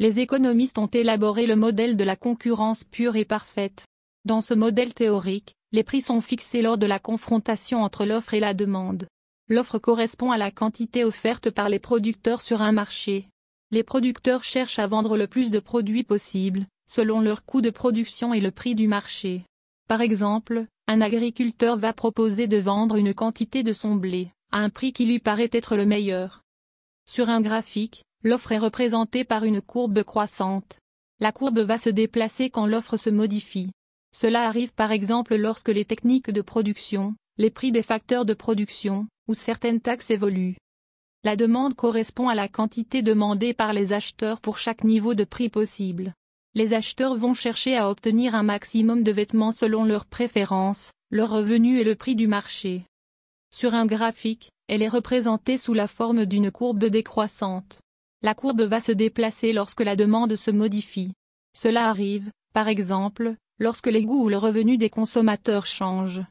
Les économistes ont élaboré le modèle de la concurrence pure et parfaite. Dans ce modèle théorique, les prix sont fixés lors de la confrontation entre l'offre et la demande. L'offre correspond à la quantité offerte par les producteurs sur un marché. Les producteurs cherchent à vendre le plus de produits possible, selon leur coût de production et le prix du marché. Par exemple, un agriculteur va proposer de vendre une quantité de son blé, à un prix qui lui paraît être le meilleur. Sur un graphique, l'offre est représentée par une courbe croissante. La courbe va se déplacer quand l'offre se modifie. Cela arrive par exemple lorsque les techniques de production, les prix des facteurs de production, ou certaines taxes évoluent. La demande correspond à la quantité demandée par les acheteurs pour chaque niveau de prix possible. Les acheteurs vont chercher à obtenir un maximum de vêtements selon leurs préférences, leurs revenus et le prix du marché. Sur un graphique, elle est représentée sous la forme d'une courbe décroissante. La courbe va se déplacer lorsque la demande se modifie. Cela arrive, par exemple, lorsque les goûts ou le revenu des consommateurs changent.